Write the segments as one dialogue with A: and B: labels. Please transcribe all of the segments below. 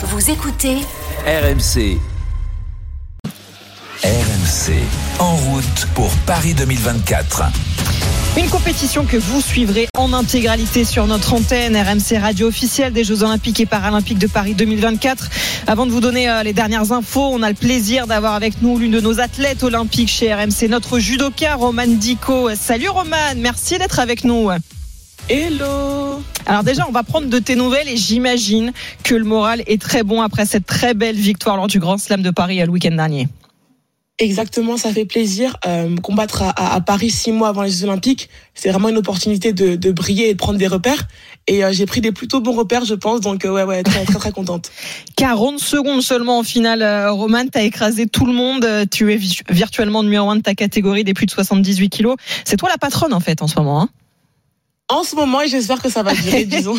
A: Vous écoutez
B: RMC. RMC. En route pour Paris 2024.
C: Une compétition que vous suivrez en intégralité sur notre antenne RMC Radio officielle des Jeux Olympiques et Paralympiques de Paris 2024. Avant de vous donner euh, les dernières infos, on a le plaisir d'avoir avec nous l'une de nos athlètes olympiques chez RMC, notre judoka Roman Dico. Salut Roman, merci d'être avec nous.
D: Hello
C: Alors déjà, on va prendre de tes nouvelles et j'imagine que le moral est très bon après cette très belle victoire lors du Grand Slam de Paris le week-end dernier.
D: Exactement, ça fait plaisir. Euh, combattre à, à, Paris six mois avant les Jeux Olympiques, c'est vraiment une opportunité de, de, briller et de prendre des repères. Et euh, j'ai pris des plutôt bons repères, je pense. Donc euh, ouais, ouais, très très très contente.
C: 40 secondes seulement en finale, euh, Roman. T'as écrasé tout le monde. Tu es virtuellement numéro un de ta catégorie des plus de 78 kilos. C'est toi la patronne en fait en ce moment. Hein
D: en ce moment et j'espère que ça va durer, disons.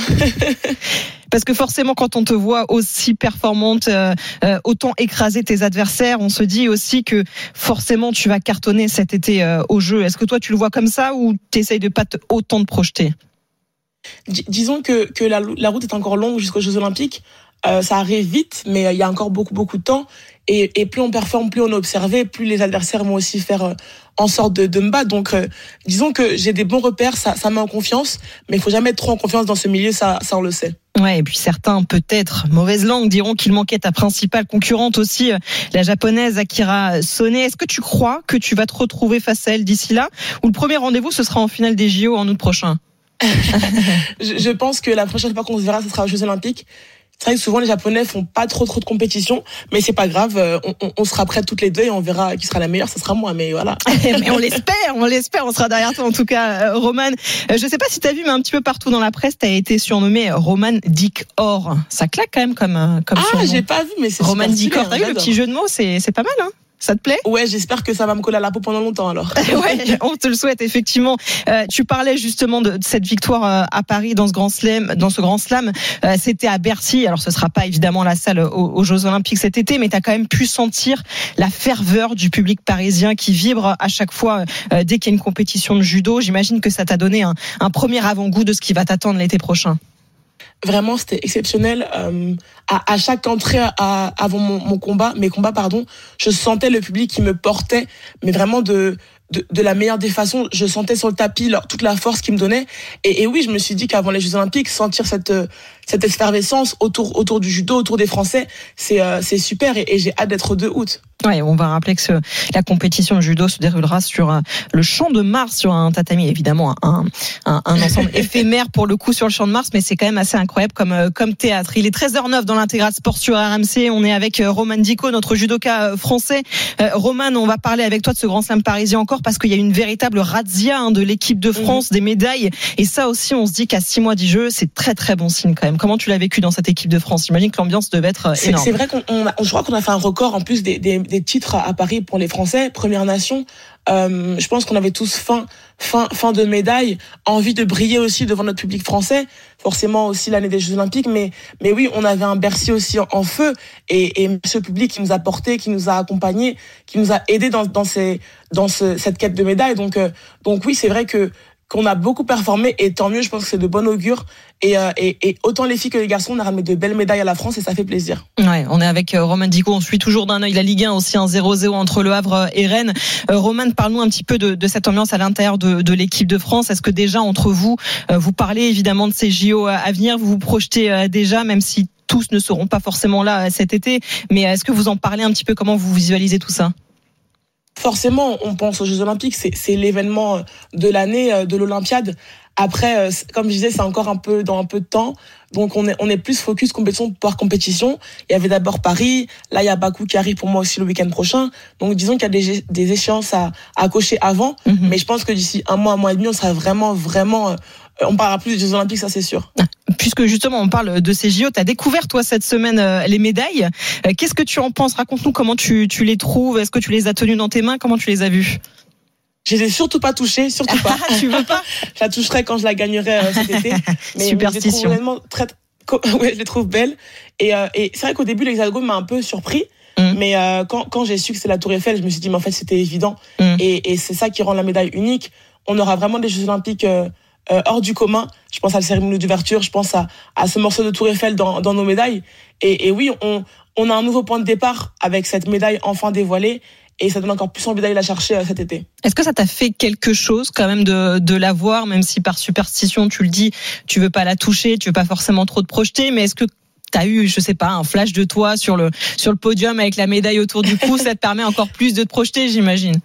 C: Parce que forcément, quand on te voit aussi performante, euh, euh, autant écraser tes adversaires, on se dit aussi que forcément tu vas cartonner cet été euh, au jeu. Est-ce que toi tu le vois comme ça ou tu essayes de pas te, autant de projeter?
D: Disons que, que la, la, route est encore longue jusqu'aux Jeux Olympiques. Euh, ça arrive vite, mais il y a encore beaucoup beaucoup de temps. Et, et, plus on performe, plus on est observé, plus les adversaires vont aussi faire euh, en sorte de, de me battre. Donc, euh, disons que j'ai des bons repères, ça, ça met en confiance, mais il faut jamais être trop en confiance dans ce milieu, ça, ça on le sait.
C: Ouais, et puis certains, peut-être, mauvaise langue, diront qu'il manquait ta principale concurrente aussi, la japonaise Akira Sone. Est-ce que tu crois que tu vas te retrouver face à elle d'ici là? Ou le premier rendez-vous, ce sera en finale des JO en août prochain?
D: Je, je pense que la prochaine fois qu'on se verra, ce sera aux Jeux Olympiques. C'est vrai que souvent les Japonais font pas trop trop de compétition, mais c'est pas grave. Euh, on, on, on, sera prêts toutes les deux et on verra qui sera la meilleure. Ce sera moi, mais voilà.
C: mais on l'espère, on l'espère. On sera derrière toi en tout cas, euh, Roman. Euh, je sais pas si tu as vu, mais un petit peu partout dans la presse, tu as été surnommé Roman Dick Or. Ça claque quand même comme comme
D: Ah, j'ai pas vu, mais c'est
C: Roman Dick Or. T'as vu le petit jeu de mots C'est c'est pas mal, hein ça te plaît?
D: Ouais, j'espère que ça va me coller à la peau pendant longtemps alors.
C: ouais, on te le souhaite effectivement. Euh, tu parlais justement de, cette victoire euh, à Paris dans ce grand slam, dans ce grand slam. Euh, C'était à Bercy. Alors ce sera pas évidemment la salle aux, aux Jeux Olympiques cet été, mais tu as quand même pu sentir la ferveur du public parisien qui vibre à chaque fois euh, dès qu'il y a une compétition de judo. J'imagine que ça t'a donné un, un premier avant-goût de ce qui va t'attendre l'été prochain
D: vraiment c'était exceptionnel euh, à, à, chaque entrée à, avant mon, mon, combat mes combats pardon je sentais le public qui me portait mais vraiment de de, de la meilleure des façons. Je sentais sur le tapis toute la force qu'ils me donnaient. Et, et, oui je me suis dit qu'avant les Jeux Olympiques sentir cette cette effervescence autour autour du judo autour des Français c'est euh, c'est super et, et j'ai hâte d'être au 2 août
C: Ouais, on va rappeler que ce, la compétition de judo se déroulera sur euh, le champ de Mars, sur un tatami, évidemment, un, un, un ensemble éphémère pour le coup sur le champ de Mars, mais c'est quand même assez incroyable comme, euh, comme théâtre. Il est 13h09 dans l'intégral sport sur RMC. On est avec euh, Roman Dico, notre judoka français. Euh, Roman, on va parler avec toi de ce grand slam parisien encore parce qu'il y a une véritable razzia hein, de l'équipe de France, mmh. des médailles. Et ça aussi, on se dit qu'à six mois du jeu, c'est très très bon signe quand même. Comment tu l'as vécu dans cette équipe de France? J'imagine que l'ambiance devait être énorme.
D: C'est vrai qu'on, je crois qu'on a fait un record en plus des, des des titres à Paris pour les Français, Première Nation. Euh, je pense qu'on avait tous faim, fin, fin de médaille, envie de briller aussi devant notre public français. Forcément aussi l'année des Jeux Olympiques, mais mais oui, on avait un Bercy aussi en, en feu et, et ce public qui nous a porté, qui nous a accompagnés, qui nous a aidés dans dans ces dans ce, cette quête de médaille. Donc euh, donc oui, c'est vrai que qu'on a beaucoup performé et tant mieux, je pense que c'est de bon augure. Et, euh, et, et, autant les filles que les garçons, on a ramené de belles médailles à la France et ça fait plaisir.
C: Ouais, on est avec euh, Roman Dico, on suit toujours d'un œil la Ligue 1, aussi un 0-0 entre Le Havre et Rennes. Euh, Roman, parle-nous un petit peu de, de cette ambiance à l'intérieur de, de l'équipe de France. Est-ce que déjà entre vous, euh, vous parlez évidemment de ces JO à venir, vous vous projetez euh, déjà, même si tous ne seront pas forcément là cet été, mais est-ce que vous en parlez un petit peu? Comment vous visualisez tout ça?
D: Forcément, on pense aux Jeux Olympiques, c'est l'événement de l'année, de l'Olympiade. Après, comme je disais, c'est encore un peu dans un peu de temps. Donc on est on est plus focus compétition par compétition. Il y avait d'abord Paris, là il y a Bakou qui arrive pour moi aussi le week-end prochain. Donc disons qu'il y a des, des échéances à, à cocher avant, mm -hmm. mais je pense que d'ici un mois, un mois et demi, on sera vraiment vraiment on parlera plus des Jeux Olympiques, ça c'est sûr.
C: Puisque justement on parle de ces JO, tu as découvert toi cette semaine les médailles. Qu'est-ce que tu en penses? Raconte-nous comment tu, tu les trouves. Est-ce que tu les as tenues dans tes mains? Comment tu les as vues?
D: Je les ai surtout pas touchées, surtout pas.
C: tu veux pas?
D: Je la toucherai quand je la gagnerai euh, cet été.
C: Mais Superstition.
D: Je les trouve très, ouais, je les trouve belles. Et, euh, et c'est vrai qu'au début, l'hexagone m'a un peu surpris. Mm. Mais euh, quand, quand j'ai su que c'est la Tour Eiffel, je me suis dit, mais en fait, c'était évident. Mm. Et, et c'est ça qui rend la médaille unique. On aura vraiment des Jeux Olympiques hors du commun. Je pense à la cérémonie d'ouverture, je pense à, à ce morceau de Tour Eiffel dans, nos médailles. Et, oui, on, a un nouveau point de départ avec cette médaille enfin dévoilée et ça donne encore plus envie d'aller la chercher euh, cet été.
C: Est-ce que ça t'a fait quelque chose quand même de, de la voir, même si par superstition tu le dis, tu veux pas la toucher, tu veux pas forcément trop te projeter, mais est-ce que tu as eu, je sais pas, un flash de toi sur le, sur le podium avec la médaille autour du cou, ça te permet encore plus de te projeter, j'imagine?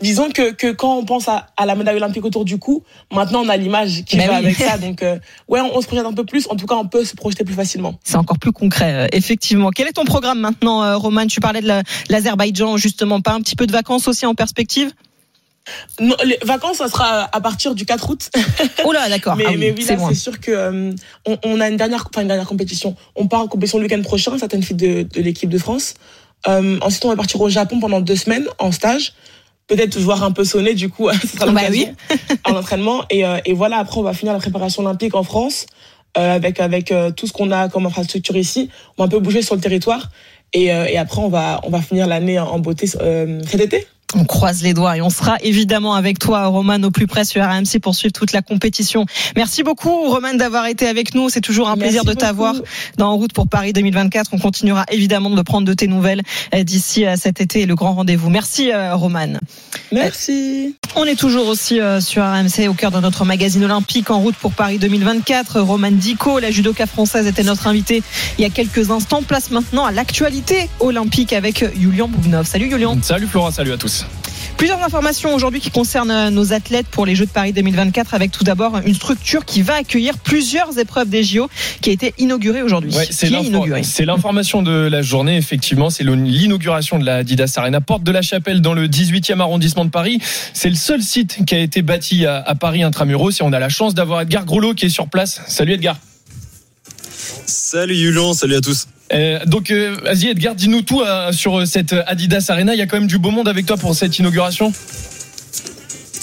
D: Disons que, que quand on pense à, à, la médaille olympique autour du cou, maintenant on a l'image qui ben va avec ça. Donc euh, ouais, on, on, se projette un peu plus. En tout cas, on peut se projeter plus facilement.
C: C'est encore plus concret, euh, effectivement. Quel est ton programme maintenant, euh, Roman? Tu parlais de l'Azerbaïdjan, justement. Pas un petit peu de vacances aussi en perspective?
D: Non, les vacances, ça sera à partir du 4 août.
C: Oh là, d'accord.
D: mais, ah oui, mais oui, c'est sûr que euh, on, on, a une dernière, enfin une dernière compétition. On part en compétition le week-end prochain, certaines filles de, de l'équipe de France. Euh, ensuite, on va partir au Japon pendant deux semaines en stage peut-être voir un peu sonner du coup sera
C: bah oui.
D: en entraînement. Et, euh, et voilà après on va finir la préparation olympique en France euh, avec avec euh, tout ce qu'on a comme infrastructure ici. On va un peu bouger sur le territoire. Et, euh, et après on va on va finir l'année en beauté euh, cet été
C: on croise les doigts et on sera évidemment avec toi, Roman, au plus près sur RMC pour suivre toute la compétition. Merci beaucoup, Roman, d'avoir été avec nous. C'est toujours un plaisir de t'avoir dans En route pour Paris 2024. On continuera évidemment de prendre de tes nouvelles euh, d'ici à cet été et le grand rendez-vous. Merci, euh, Roman.
D: Merci.
C: On est toujours aussi euh, sur RMC au cœur de notre magazine olympique En route pour Paris 2024. Roman Dico, la judoka française, était notre invité il y a quelques instants. Place maintenant à l'actualité olympique avec Julian Bougnov. Salut, Julian.
A: Salut, Flora. Salut à tous.
C: Plusieurs informations aujourd'hui qui concernent nos athlètes pour les Jeux de Paris 2024 avec tout d'abord une structure qui va accueillir plusieurs épreuves des JO qui a été inaugurée aujourd'hui.
A: Ouais, c'est l'information de la journée, effectivement. C'est l'inauguration de la Adidas Arena, porte de la Chapelle dans le 18e arrondissement de Paris. C'est le seul site qui a été bâti à, à Paris intramuros et on a la chance d'avoir Edgar Grolot qui est sur place. Salut Edgar.
E: Salut Yulan, salut à tous.
A: Euh, donc, euh, vas-y Edgar, dis-nous tout euh, sur cette Adidas Arena. Il y a quand même du beau monde avec toi pour cette inauguration.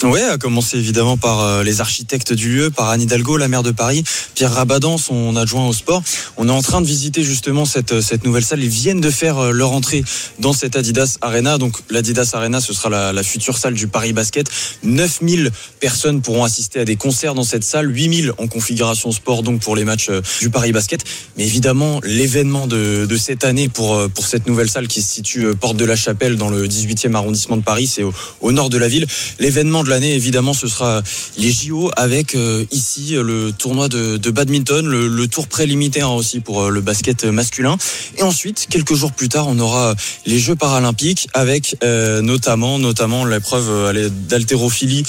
E: Oui, à commencer évidemment par euh, les architectes du lieu, par Anne Hidalgo, la maire de Paris, Pierre Rabadan, son adjoint au sport. On est en train de visiter justement cette, cette nouvelle salle. Ils viennent de faire euh, leur entrée dans cette Adidas Arena. Donc l'Adidas Arena, ce sera la, la, future salle du Paris Basket. 9000 personnes pourront assister à des concerts dans cette salle, 8000 en configuration sport donc pour les matchs euh, du Paris Basket. Mais évidemment, l'événement de, de, cette année pour, pour cette nouvelle salle qui se situe porte de la Chapelle dans le 18e arrondissement de Paris, c'est au, au nord de la ville. L'événement l'année, évidemment, ce sera les JO avec euh, ici le tournoi de, badminton, le, tour préliminaire aussi pour euh, le basket masculin. Et ensuite, quelques jours plus tard, on aura les Jeux paralympiques avec euh, notamment, notamment l'épreuve d'haltérophilie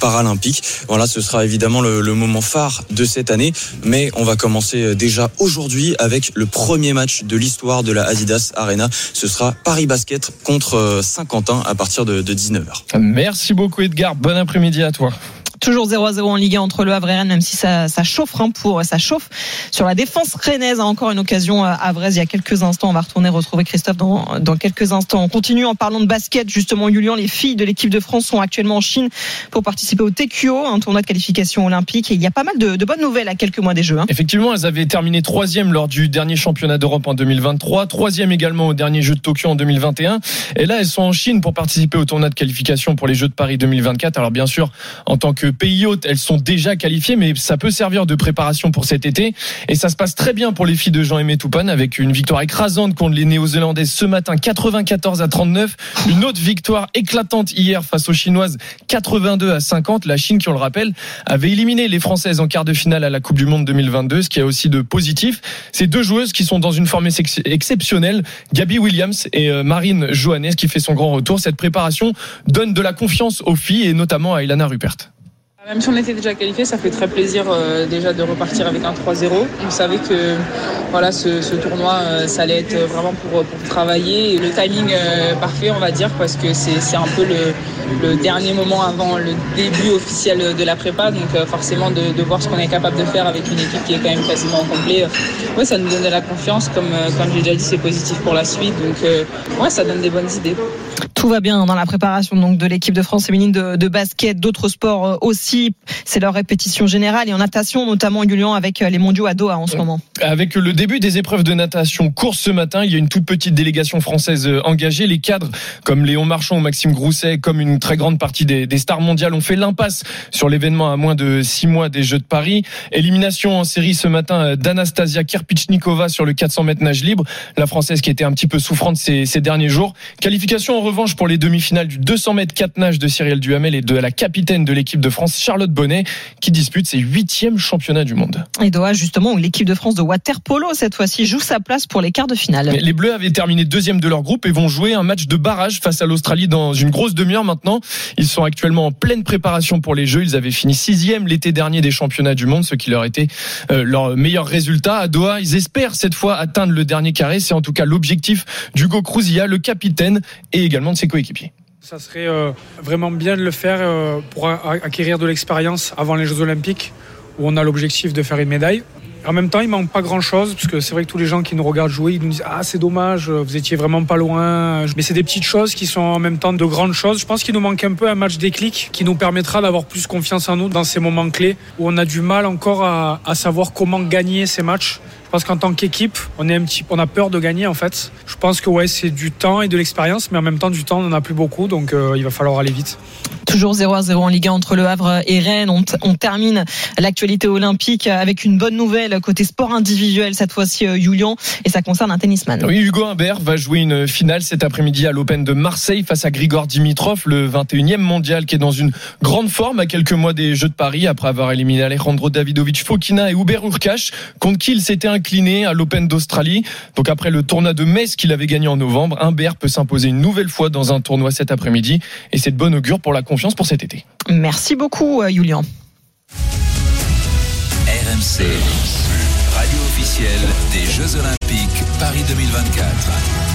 E: paralympique. Voilà, ce sera évidemment le, le, moment phare de cette année. Mais on va commencer déjà aujourd'hui avec le premier match de l'histoire de la Adidas Arena. Ce sera Paris Basket contre Saint-Quentin à partir de, de 19h.
A: Merci beaucoup Edgar, bon après-midi à toi.
C: Toujours 0 à 0 en Ligue 1 entre le Havre et Rennes, même si ça, ça chauffe hein, pour ça chauffe sur la défense rennaise. Hein, encore une occasion à Vraise il y a quelques instants. On va retourner retrouver Christophe dans, dans quelques instants. On continue en parlant de basket. Justement, Julian, les filles de l'équipe de France sont actuellement en Chine pour participer au TQO, un tournoi de qualification olympique. Et il y a pas mal de, de bonnes nouvelles à quelques mois des Jeux. Hein.
A: Effectivement, elles avaient terminé troisième lors du dernier championnat d'Europe en 2023, troisième également au dernier Jeux de Tokyo en 2021. Et là, elles sont en Chine pour participer au tournoi de qualification pour les Jeux de Paris 2024. Alors bien sûr, en tant que pays hôte, elles sont déjà qualifiées, mais ça peut servir de préparation pour cet été. Et ça se passe très bien pour les filles de Jean-Aimé Toupane avec une victoire écrasante contre les Néo-Zélandaises ce matin, 94 à 39. Une autre victoire éclatante hier face aux Chinoises, 82 à 50. La Chine, qui on le rappelle, avait éliminé les Françaises en quart de finale à la Coupe du Monde 2022, ce qui a aussi de positif. Ces deux joueuses qui sont dans une forme exceptionnelle, Gabi Williams et euh, Marine Johannes, qui fait son grand retour. Cette préparation donne de la confiance aux filles et notamment à Ilana Rupert.
F: Même si on était déjà qualifié, ça fait très plaisir euh, déjà de repartir avec un 3-0. On savait que voilà, ce, ce tournoi, euh, ça allait être vraiment pour, pour travailler. Le timing euh, parfait, on va dire, parce que c'est un peu le, le, dernier moment avant le début officiel de la prépa. Donc euh, forcément, de, de voir ce qu'on est capable de faire avec une équipe qui est quand même quasiment complet, ouais, ça nous donne de la confiance. Comme, comme j'ai déjà dit, c'est positif pour la suite. Donc ouais, ça donne des bonnes idées.
C: Tout va bien dans la préparation donc de l'équipe de France féminine de, de basket, d'autres sports euh, aussi. C'est leur répétition générale et en natation notamment Julien avec euh, les mondiaux à Doha en ce moment.
A: Avec le début des épreuves de natation course ce matin, il y a une toute petite délégation française euh, engagée. Les cadres comme Léon Marchand ou Maxime Grousset, comme une très grande partie des, des stars mondiales, ont fait l'impasse sur l'événement à moins de six mois des Jeux de Paris. Élimination en série ce matin d'Anastasia Kirpichnikova sur le 400 mètres nage libre. La française qui était un petit peu souffrante ces, ces derniers jours. Qualification en revanche pour les demi-finales du 200 mètres 4 nage de Cyril Duhamel et de la capitaine de l'équipe de France, Charlotte Bonnet, qui dispute ses huitièmes championnats du monde.
C: Et Doha, justement, où l'équipe de France de water polo, cette fois-ci, joue sa place pour les quarts de finale.
A: Mais les Bleus avaient terminé deuxième de leur groupe et vont jouer un match de barrage face à l'Australie dans une grosse demi-heure maintenant. Ils sont actuellement en pleine préparation pour les Jeux. Ils avaient fini sixième l'été dernier des championnats du monde, ce qui leur était euh, leur meilleur résultat. À Doha, ils espèrent cette fois atteindre le dernier carré. C'est en tout cas l'objectif d'Hugo Crouzia, le capitaine, et également de ses coéquipiers.
G: Ça serait euh, vraiment bien de le faire euh, pour acquérir de l'expérience avant les Jeux Olympiques, où on a l'objectif de faire une médaille. En même temps, il manque pas grand chose, parce que c'est vrai que tous les gens qui nous regardent jouer, ils nous disent Ah, c'est dommage, vous étiez vraiment pas loin. Mais c'est des petites choses qui sont en même temps de grandes choses. Je pense qu'il nous manque un peu un match déclic qui nous permettra d'avoir plus confiance en nous dans ces moments clés où on a du mal encore à savoir comment gagner ces matchs. Je pense qu'en tant qu'équipe, on est un petit, on a peur de gagner en fait. Je pense que ouais, c'est du temps et de l'expérience, mais en même temps du temps, on n'en a plus beaucoup, donc euh, il va falloir aller vite.
C: Toujours 0 à 0 en Ligue 1 entre Le Havre et Rennes. On, on termine l'actualité olympique avec une bonne nouvelle côté sport individuel cette fois-ci, euh, Julian, et ça concerne un tennisman.
A: Oui, Hugo Humbert va jouer une finale cet après-midi à l'Open de Marseille face à Grigor Dimitrov, le 21e mondial qui est dans une grande forme à quelques mois des Jeux de Paris après avoir éliminé Alejandro Davidovic Fokina et Hubert Urkash contre qui il s'était incliné à l'Open d'Australie. Donc après le tournoi de Metz qu'il avait gagné en novembre, Humbert peut s'imposer une nouvelle fois dans un tournoi cet après-midi et c'est de bon augure pour la confiance pour cet été.
C: Merci beaucoup, Julian.
B: RMC, radio officielle des Jeux Olympiques Paris 2024.